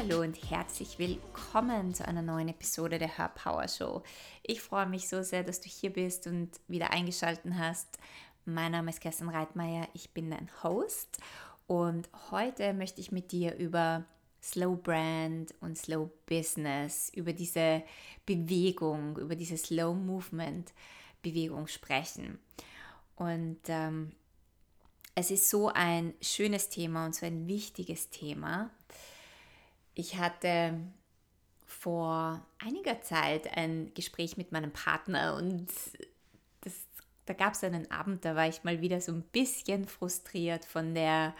Hallo und herzlich willkommen zu einer neuen Episode der Her Power Show. Ich freue mich so sehr, dass du hier bist und wieder eingeschaltet hast. Mein Name ist Kerstin Reitmeier, ich bin dein Host und heute möchte ich mit dir über Slow Brand und Slow Business, über diese Bewegung, über diese Slow Movement Bewegung sprechen. Und ähm, es ist so ein schönes Thema und so ein wichtiges Thema. Ich hatte vor einiger Zeit ein Gespräch mit meinem Partner und das, da gab es einen Abend, da war ich mal wieder so ein bisschen frustriert von der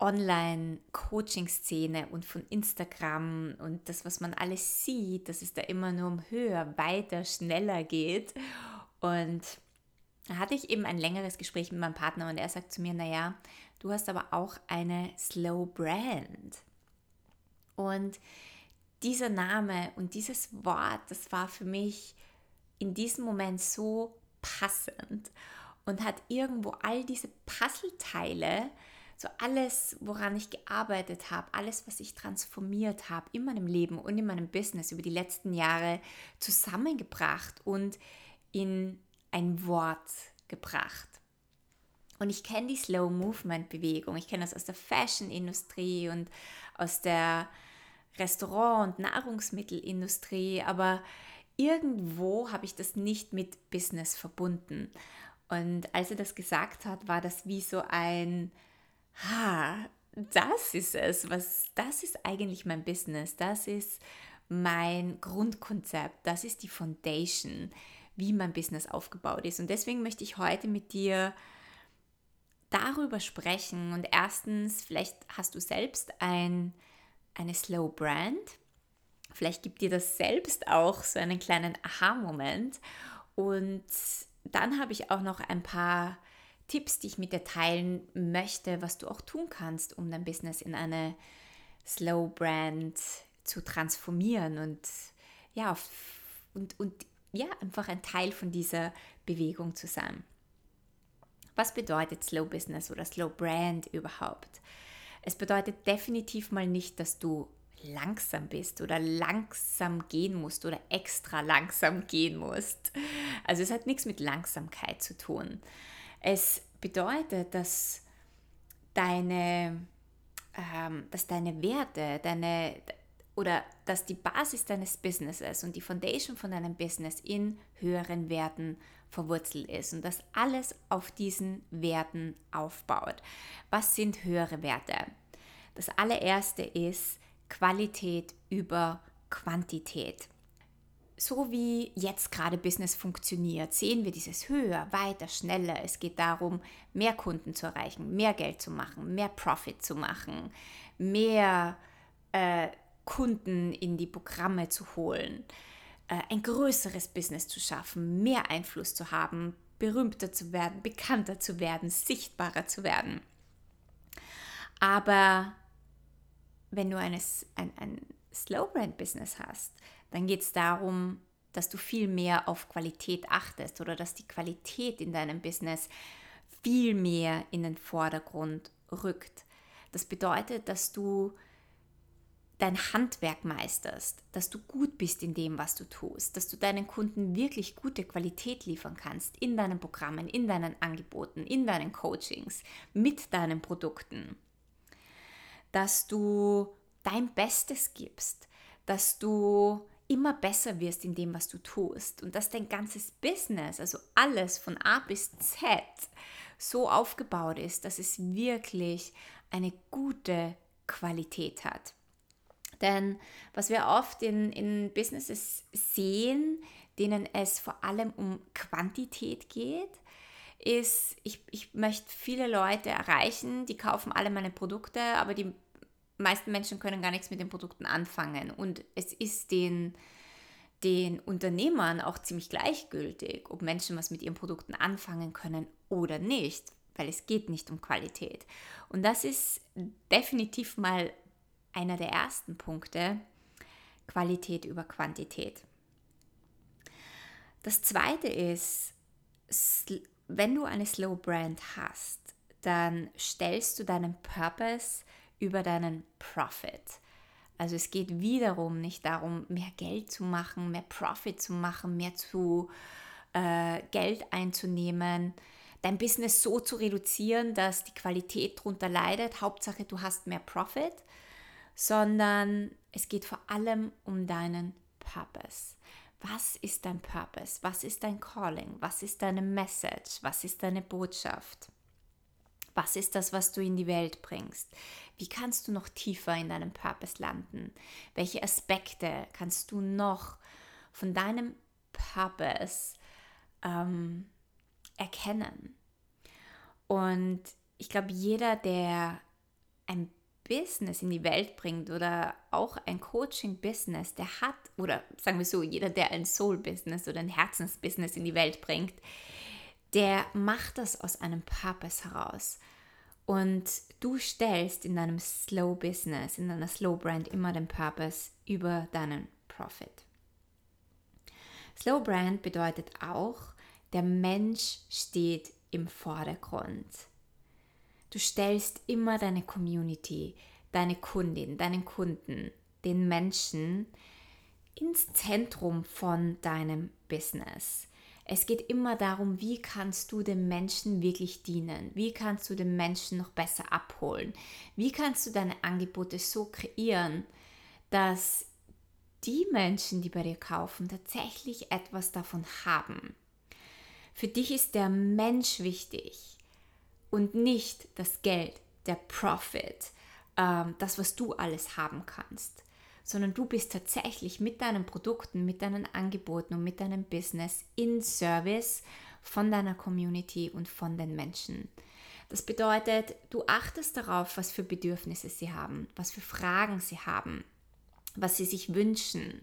Online-Coaching-Szene und von Instagram und das, was man alles sieht, dass es da immer nur um höher, weiter, schneller geht. Und da hatte ich eben ein längeres Gespräch mit meinem Partner und er sagt zu mir, naja, du hast aber auch eine Slow Brand. Und dieser Name und dieses Wort, das war für mich in diesem Moment so passend und hat irgendwo all diese Puzzleteile, so alles, woran ich gearbeitet habe, alles, was ich transformiert habe in meinem Leben und in meinem Business über die letzten Jahre zusammengebracht und in ein Wort gebracht. Und ich kenne die Slow Movement Bewegung. Ich kenne das aus der Fashion Industrie und aus der Restaurant- und Nahrungsmittelindustrie, aber irgendwo habe ich das nicht mit Business verbunden. Und als er das gesagt hat, war das wie so ein, ha, das ist es, was, das ist eigentlich mein Business, das ist mein Grundkonzept, das ist die Foundation, wie mein Business aufgebaut ist. Und deswegen möchte ich heute mit dir darüber sprechen. Und erstens, vielleicht hast du selbst ein eine Slow Brand. Vielleicht gibt dir das selbst auch so einen kleinen Aha-Moment. Und dann habe ich auch noch ein paar Tipps, die ich mit dir teilen möchte, was du auch tun kannst, um dein Business in eine Slow Brand zu transformieren und ja, und, und ja, einfach ein Teil von dieser Bewegung zu sein. Was bedeutet Slow Business oder Slow Brand überhaupt? Es bedeutet definitiv mal nicht, dass du langsam bist oder langsam gehen musst oder extra langsam gehen musst. Also es hat nichts mit Langsamkeit zu tun. Es bedeutet, dass deine, ähm, dass deine Werte, deine oder dass die Basis deines Businesses und die Foundation von deinem Business in höheren Werten verwurzelt ist und dass alles auf diesen Werten aufbaut. Was sind höhere Werte? Das allererste ist Qualität über Quantität. So wie jetzt gerade Business funktioniert, sehen wir dieses höher, weiter, schneller. Es geht darum, mehr Kunden zu erreichen, mehr Geld zu machen, mehr Profit zu machen, mehr äh, Kunden in die Programme zu holen äh, ein größeres Business zu schaffen, mehr Einfluss zu haben, berühmter zu werden, bekannter zu werden, sichtbarer zu werden. Aber wenn du eines, ein, ein Slow Brand Business hast, dann geht es darum, dass du viel mehr auf Qualität achtest oder dass die Qualität in deinem Business viel mehr in den Vordergrund rückt. Das bedeutet, dass du dein Handwerk meisterst, dass du gut bist in dem, was du tust, dass du deinen Kunden wirklich gute Qualität liefern kannst in deinen Programmen, in deinen Angeboten, in deinen Coachings, mit deinen Produkten, dass du dein Bestes gibst, dass du immer besser wirst in dem, was du tust und dass dein ganzes Business, also alles von A bis Z, so aufgebaut ist, dass es wirklich eine gute Qualität hat. Denn was wir oft in, in Businesses sehen, denen es vor allem um Quantität geht, ist, ich, ich möchte viele Leute erreichen, die kaufen alle meine Produkte, aber die meisten Menschen können gar nichts mit den Produkten anfangen. Und es ist den, den Unternehmern auch ziemlich gleichgültig, ob Menschen was mit ihren Produkten anfangen können oder nicht, weil es geht nicht um Qualität. Und das ist definitiv mal einer der ersten Punkte, Qualität über Quantität. Das zweite ist, wenn du eine Slow Brand hast, dann stellst du deinen Purpose über deinen Profit. Also es geht wiederum nicht darum, mehr Geld zu machen, mehr Profit zu machen, mehr zu äh, Geld einzunehmen, dein Business so zu reduzieren, dass die Qualität darunter leidet. Hauptsache, du hast mehr Profit, sondern es geht vor allem um deinen Purpose. Was ist dein Purpose? Was ist dein Calling? Was ist deine Message? Was ist deine Botschaft? Was ist das, was du in die Welt bringst? Wie kannst du noch tiefer in deinem Purpose landen? Welche Aspekte kannst du noch von deinem Purpose ähm, erkennen? Und ich glaube, jeder, der ein Business in die Welt bringt oder auch ein Coaching-Business, der hat, oder sagen wir so, jeder, der ein Soul-Business oder ein Herzensbusiness in die Welt bringt, der macht das aus einem Purpose heraus. Und du stellst in deinem Slow-Business, in deiner Slow-Brand immer den Purpose über deinen Profit. Slow-Brand bedeutet auch, der Mensch steht im Vordergrund. Du stellst immer deine Community, deine Kundin, deinen Kunden, den Menschen ins Zentrum von deinem Business. Es geht immer darum, wie kannst du dem Menschen wirklich dienen? Wie kannst du den Menschen noch besser abholen? Wie kannst du deine Angebote so kreieren, dass die Menschen, die bei dir kaufen, tatsächlich etwas davon haben? Für dich ist der Mensch wichtig und nicht das Geld, der Profit, ähm, das, was du alles haben kannst, sondern du bist tatsächlich mit deinen Produkten, mit deinen Angeboten und mit deinem Business in Service von deiner Community und von den Menschen. Das bedeutet, du achtest darauf, was für Bedürfnisse sie haben, was für Fragen sie haben, was sie sich wünschen.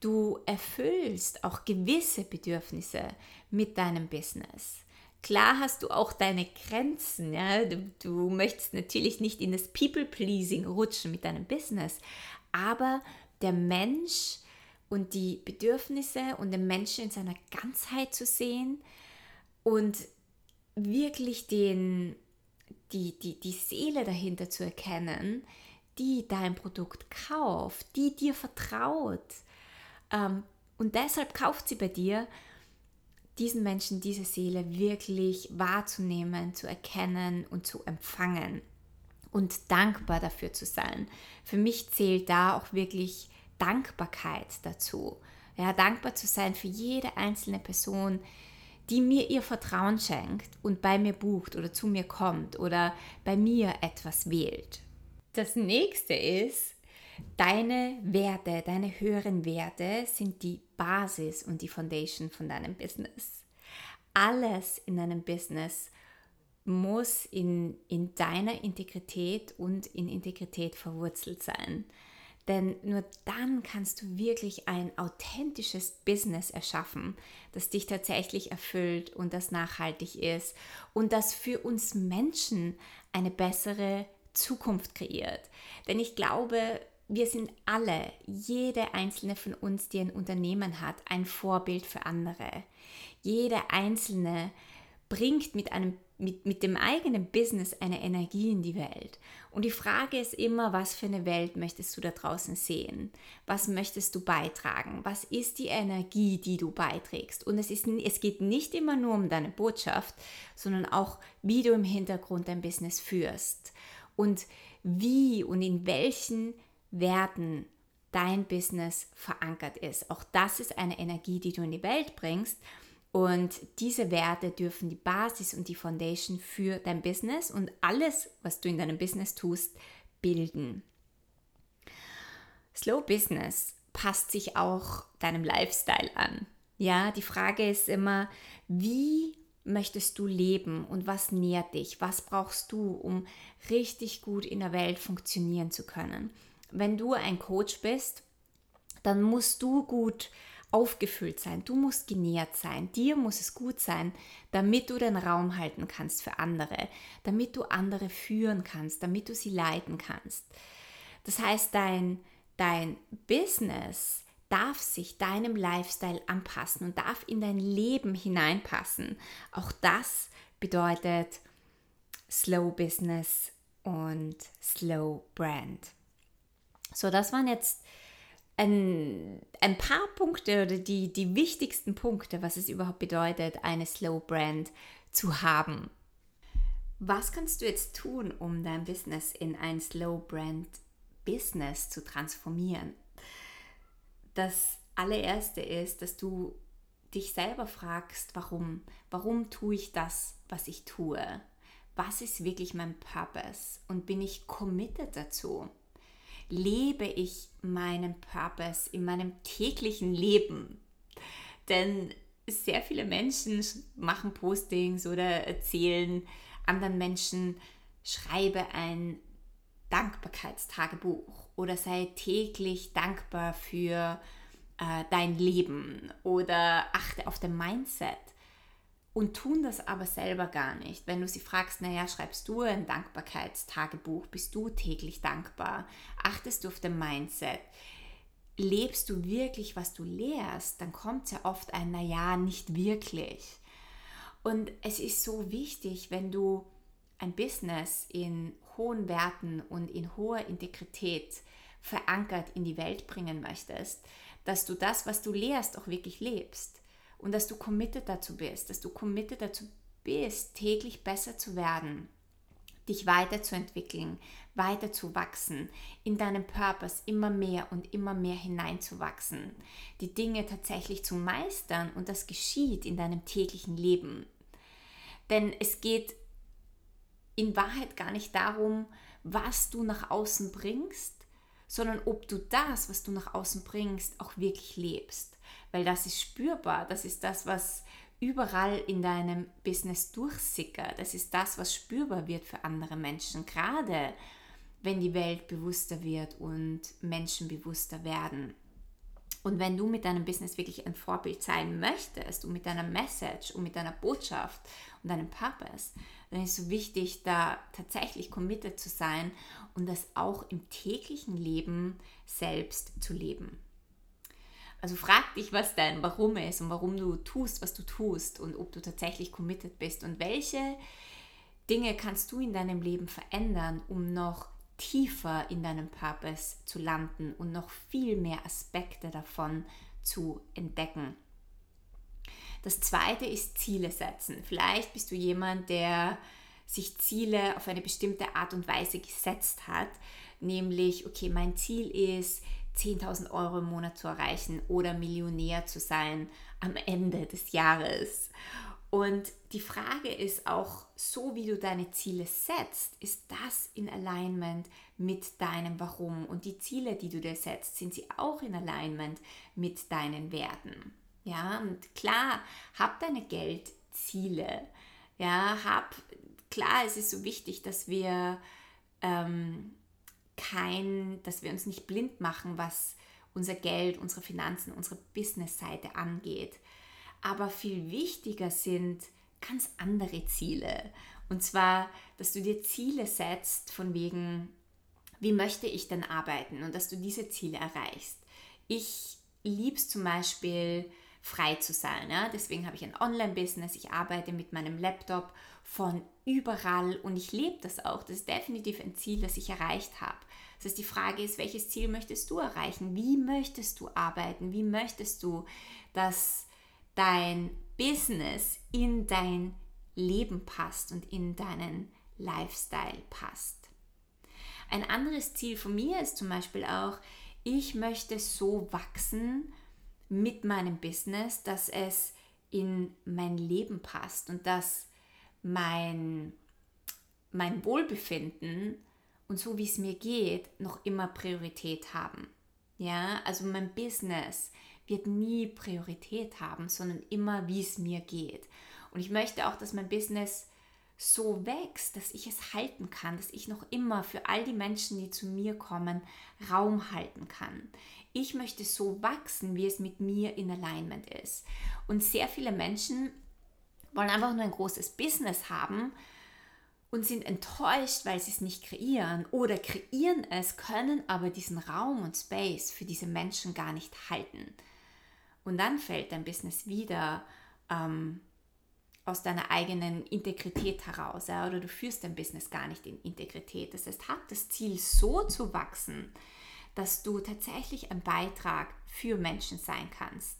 Du erfüllst auch gewisse Bedürfnisse mit deinem Business. Klar hast du auch deine Grenzen. Ja? Du, du möchtest natürlich nicht in das People-Pleasing rutschen mit deinem Business, aber der Mensch und die Bedürfnisse und den Menschen in seiner Ganzheit zu sehen und wirklich den, die, die, die Seele dahinter zu erkennen, die dein Produkt kauft, die dir vertraut. Ähm, und deshalb kauft sie bei dir diesen Menschen, diese Seele wirklich wahrzunehmen, zu erkennen und zu empfangen und dankbar dafür zu sein. Für mich zählt da auch wirklich Dankbarkeit dazu. Ja, dankbar zu sein für jede einzelne Person, die mir ihr Vertrauen schenkt und bei mir bucht oder zu mir kommt oder bei mir etwas wählt. Das nächste ist, deine Werte, deine höheren Werte sind die Basis und die Foundation von deinem Business. Alles in deinem Business muss in, in deiner Integrität und in Integrität verwurzelt sein. Denn nur dann kannst du wirklich ein authentisches Business erschaffen, das dich tatsächlich erfüllt und das nachhaltig ist und das für uns Menschen eine bessere Zukunft kreiert. Denn ich glaube, wir sind alle, jede einzelne von uns, die ein Unternehmen hat, ein Vorbild für andere. Jede einzelne bringt mit, einem, mit, mit dem eigenen Business eine Energie in die Welt. Und die Frage ist immer, was für eine Welt möchtest du da draußen sehen? Was möchtest du beitragen? Was ist die Energie, die du beiträgst? Und es, ist, es geht nicht immer nur um deine Botschaft, sondern auch, wie du im Hintergrund dein Business führst. Und wie und in welchen Werten dein Business verankert ist. Auch das ist eine Energie, die du in die Welt bringst. Und diese Werte dürfen die Basis und die Foundation für dein Business und alles, was du in deinem Business tust, bilden. Slow Business passt sich auch deinem Lifestyle an. Ja, die Frage ist immer, wie möchtest du leben und was nährt dich? Was brauchst du, um richtig gut in der Welt funktionieren zu können? Wenn du ein Coach bist, dann musst du gut aufgefüllt sein, du musst genährt sein, dir muss es gut sein, damit du den Raum halten kannst für andere, damit du andere führen kannst, damit du sie leiten kannst. Das heißt, dein, dein Business darf sich deinem Lifestyle anpassen und darf in dein Leben hineinpassen. Auch das bedeutet Slow Business und Slow Brand. So, das waren jetzt ein, ein paar Punkte oder die, die wichtigsten Punkte, was es überhaupt bedeutet, eine Slow Brand zu haben. Was kannst du jetzt tun, um dein Business in ein Slow Brand Business zu transformieren? Das allererste ist, dass du dich selber fragst, warum? Warum tue ich das, was ich tue? Was ist wirklich mein Purpose? Und bin ich committed dazu? Lebe ich meinen Purpose in meinem täglichen Leben? Denn sehr viele Menschen machen Postings oder erzählen anderen Menschen, schreibe ein Dankbarkeitstagebuch oder sei täglich dankbar für äh, dein Leben oder achte auf dein Mindset und tun das aber selber gar nicht. Wenn du sie fragst, naja, schreibst du ein Dankbarkeitstagebuch, bist du täglich dankbar, achtest du auf dein Mindset, lebst du wirklich, was du lehrst, dann kommt ja oft ein, naja, nicht wirklich. Und es ist so wichtig, wenn du ein Business in hohen Werten und in hoher Integrität verankert in die Welt bringen möchtest, dass du das, was du lehrst, auch wirklich lebst und dass du committed dazu bist, dass du committed dazu bist, täglich besser zu werden, dich weiterzuentwickeln, weiter zu wachsen, in deinem Purpose immer mehr und immer mehr hineinzuwachsen, die Dinge tatsächlich zu meistern und das geschieht in deinem täglichen Leben. Denn es geht in Wahrheit gar nicht darum, was du nach außen bringst, sondern ob du das, was du nach außen bringst, auch wirklich lebst. Weil das ist spürbar, das ist das, was überall in deinem Business durchsickert. Das ist das, was spürbar wird für andere Menschen, gerade wenn die Welt bewusster wird und Menschen bewusster werden. Und wenn du mit deinem Business wirklich ein Vorbild sein möchtest und mit deiner Message und mit deiner Botschaft und deinem Purpose, dann ist es so wichtig, da tatsächlich committed zu sein und das auch im täglichen Leben selbst zu leben. Also frag dich, was dein Warum ist und warum du tust, was du tust und ob du tatsächlich committed bist und welche Dinge kannst du in deinem Leben verändern, um noch tiefer in deinem Purpose zu landen und noch viel mehr Aspekte davon zu entdecken. Das zweite ist Ziele setzen. Vielleicht bist du jemand, der sich Ziele auf eine bestimmte Art und Weise gesetzt hat, nämlich, okay, mein Ziel ist, 10.000 Euro im Monat zu erreichen oder Millionär zu sein am Ende des Jahres. Und die Frage ist auch, so wie du deine Ziele setzt, ist das in Alignment mit deinem Warum? Und die Ziele, die du dir setzt, sind sie auch in Alignment mit deinen Werten? Ja, und klar, hab deine Geldziele. Ja, hab klar, es ist so wichtig, dass wir ähm, kein, dass wir uns nicht blind machen, was unser Geld, unsere Finanzen, unsere Business-Seite angeht. Aber viel wichtiger sind ganz andere Ziele. Und zwar, dass du dir Ziele setzt von wegen, wie möchte ich denn arbeiten und dass du diese Ziele erreichst. Ich liebe es zum Beispiel, frei zu sein. Ja? Deswegen habe ich ein Online-Business, ich arbeite mit meinem Laptop von überall und ich lebe das auch. Das ist definitiv ein Ziel, das ich erreicht habe. Das heißt, die Frage ist, welches Ziel möchtest du erreichen? Wie möchtest du arbeiten? Wie möchtest du, dass dein Business in dein Leben passt und in deinen Lifestyle passt? Ein anderes Ziel von mir ist zum Beispiel auch, ich möchte so wachsen, mit meinem Business, dass es in mein Leben passt und dass mein, mein Wohlbefinden und so wie es mir geht, noch immer Priorität haben. Ja, also mein Business wird nie Priorität haben, sondern immer, wie es mir geht. Und ich möchte auch, dass mein Business so wächst, dass ich es halten kann, dass ich noch immer für all die Menschen, die zu mir kommen, Raum halten kann. Ich möchte so wachsen, wie es mit mir in Alignment ist. Und sehr viele Menschen wollen einfach nur ein großes Business haben und sind enttäuscht, weil sie es nicht kreieren oder kreieren es, können aber diesen Raum und Space für diese Menschen gar nicht halten. Und dann fällt dein Business wieder ähm, aus deiner eigenen Integrität heraus ja, oder du führst dein Business gar nicht in Integrität. Das heißt, hab das Ziel so zu wachsen, dass du tatsächlich ein Beitrag für Menschen sein kannst,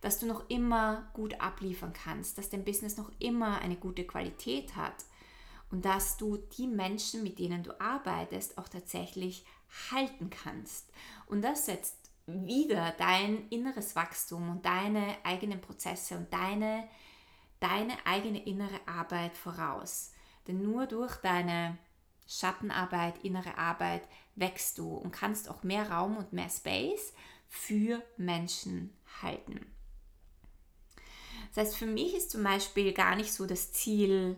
dass du noch immer gut abliefern kannst, dass dein Business noch immer eine gute Qualität hat und dass du die Menschen, mit denen du arbeitest, auch tatsächlich halten kannst. Und das setzt wieder dein inneres Wachstum und deine eigenen Prozesse und deine, deine eigene innere Arbeit voraus. Denn nur durch deine Schattenarbeit, innere Arbeit wächst du und kannst auch mehr Raum und mehr Space für Menschen halten. Das heißt, für mich ist zum Beispiel gar nicht so das Ziel,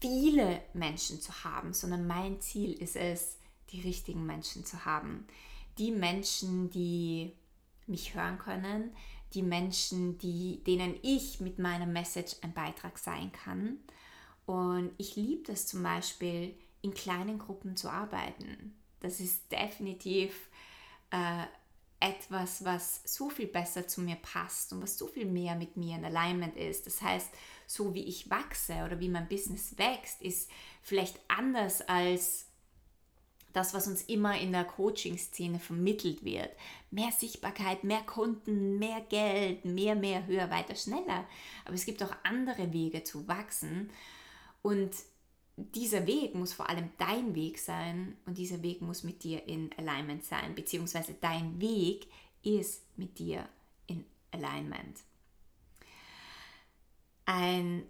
viele Menschen zu haben, sondern mein Ziel ist es, die richtigen Menschen zu haben. Die Menschen, die mich hören können, die Menschen, die, denen ich mit meiner Message ein Beitrag sein kann. Und ich liebe das zum Beispiel, in kleinen Gruppen zu arbeiten. Das ist definitiv äh, etwas, was so viel besser zu mir passt und was so viel mehr mit mir in Alignment ist. Das heißt, so wie ich wachse oder wie mein Business wächst, ist vielleicht anders als das, was uns immer in der Coaching-Szene vermittelt wird. Mehr Sichtbarkeit, mehr Kunden, mehr Geld, mehr, mehr, höher, weiter, schneller. Aber es gibt auch andere Wege zu wachsen. Und dieser Weg muss vor allem dein Weg sein und dieser Weg muss mit dir in Alignment sein, beziehungsweise dein Weg ist mit dir in Alignment. Ein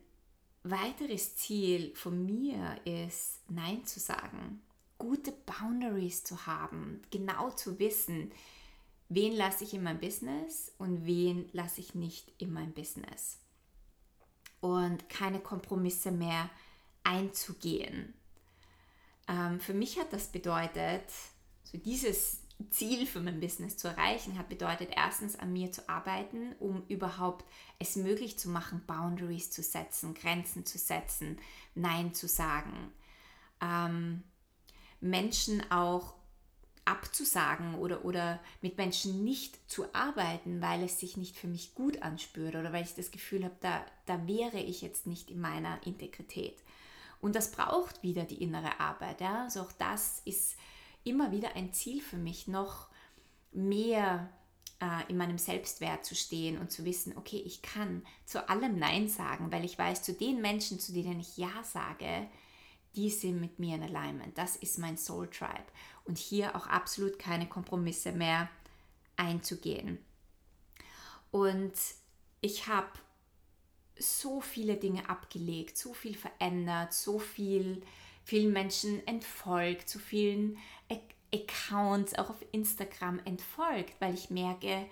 weiteres Ziel von mir ist, Nein zu sagen, gute Boundaries zu haben, genau zu wissen, wen lasse ich in mein Business und wen lasse ich nicht in mein Business. Und keine Kompromisse mehr einzugehen. Ähm, für mich hat das bedeutet, so dieses Ziel für mein Business zu erreichen, hat bedeutet erstens an mir zu arbeiten, um überhaupt es möglich zu machen, Boundaries zu setzen, Grenzen zu setzen, Nein zu sagen, ähm, Menschen auch abzusagen oder, oder mit Menschen nicht zu arbeiten, weil es sich nicht für mich gut anspürt oder weil ich das Gefühl habe, da, da wäre ich jetzt nicht in meiner Integrität. Und das braucht wieder die innere Arbeit. Ja? Also auch das ist immer wieder ein Ziel für mich, noch mehr äh, in meinem Selbstwert zu stehen und zu wissen, okay, ich kann zu allem Nein sagen, weil ich weiß, zu den Menschen, zu denen ich Ja sage, die sind mit mir in Alignment. Das ist mein Soul Tribe. Und hier auch absolut keine Kompromisse mehr einzugehen. Und ich habe so viele Dinge abgelegt, so viel verändert, so viel vielen Menschen entfolgt, so vielen Accounts auch auf Instagram entfolgt, weil ich merke,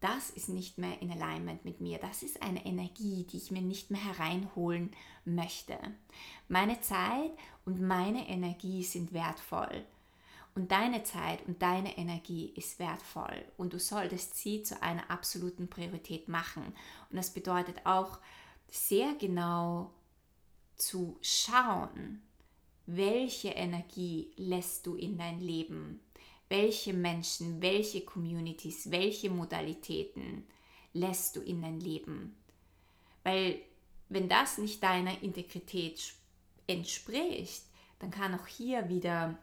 das ist nicht mehr in Alignment mit mir. Das ist eine Energie, die ich mir nicht mehr hereinholen möchte. Meine Zeit und meine Energie sind wertvoll. Und deine Zeit und deine Energie ist wertvoll. Und du solltest sie zu einer absoluten Priorität machen. Und das bedeutet auch sehr genau zu schauen, welche Energie lässt du in dein Leben? Welche Menschen, welche Communities, welche Modalitäten lässt du in dein Leben? Weil wenn das nicht deiner Integrität entspricht, dann kann auch hier wieder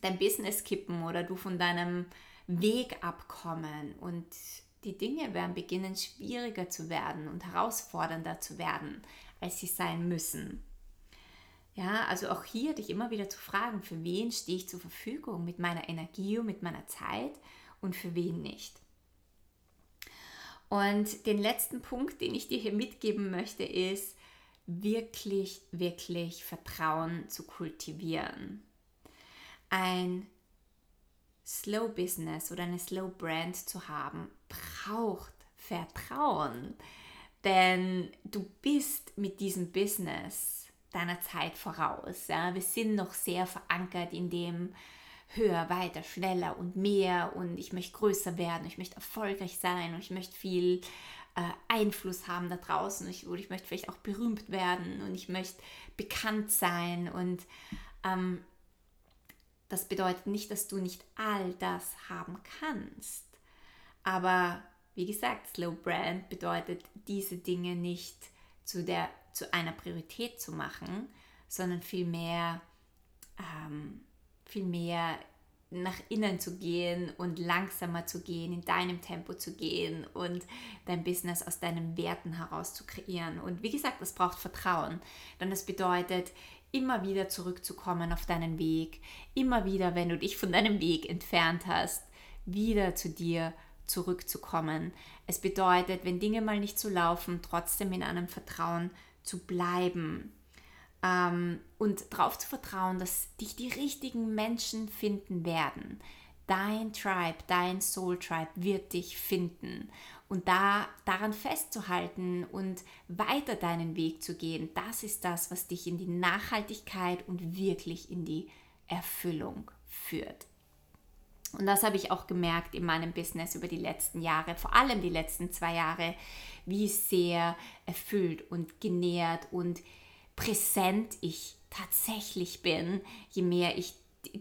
dein Business kippen oder du von deinem Weg abkommen und die Dinge werden beginnen schwieriger zu werden und herausfordernder zu werden, als sie sein müssen. Ja, also auch hier dich immer wieder zu fragen, für wen stehe ich zur Verfügung mit meiner Energie und mit meiner Zeit und für wen nicht. Und den letzten Punkt, den ich dir hier mitgeben möchte, ist wirklich, wirklich Vertrauen zu kultivieren. Ein Slow Business oder eine Slow Brand zu haben, braucht Vertrauen. Denn du bist mit diesem Business deiner Zeit voraus. Ja? Wir sind noch sehr verankert in dem höher, weiter, schneller und mehr und ich möchte größer werden, ich möchte erfolgreich sein und ich möchte viel äh, Einfluss haben da draußen ich, oder ich möchte vielleicht auch berühmt werden und ich möchte bekannt sein und ähm, das bedeutet nicht, dass du nicht all das haben kannst. Aber wie gesagt, Slow Brand bedeutet diese Dinge nicht zu der zu einer Priorität zu machen, sondern vielmehr, ähm, vielmehr nach innen zu gehen und langsamer zu gehen, in deinem Tempo zu gehen und dein Business aus deinen Werten heraus zu kreieren. Und wie gesagt, das braucht Vertrauen. Denn das bedeutet, immer wieder zurückzukommen auf deinen Weg, immer wieder, wenn du dich von deinem Weg entfernt hast, wieder zu dir zurückzukommen. Es bedeutet, wenn Dinge mal nicht so laufen, trotzdem in einem Vertrauen zu bleiben ähm, und darauf zu vertrauen, dass dich die richtigen Menschen finden werden. Dein Tribe, dein Soul Tribe wird dich finden. Und da daran festzuhalten und weiter deinen Weg zu gehen, das ist das, was dich in die Nachhaltigkeit und wirklich in die Erfüllung führt. Und das habe ich auch gemerkt in meinem Business über die letzten Jahre, vor allem die letzten zwei Jahre, wie sehr erfüllt und genährt und präsent ich tatsächlich bin, je mehr ich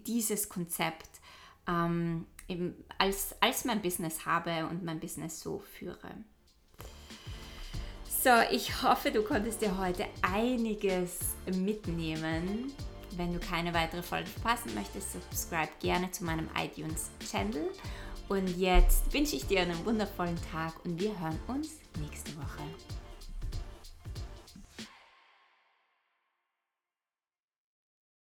dieses Konzept ähm, eben als, als mein Business habe und mein Business so führe. So, ich hoffe, du konntest dir heute einiges mitnehmen. Wenn du keine weitere Folge verpassen möchtest, subscribe gerne zu meinem iTunes-Channel. Und jetzt wünsche ich dir einen wundervollen Tag und wir hören uns nächste Woche.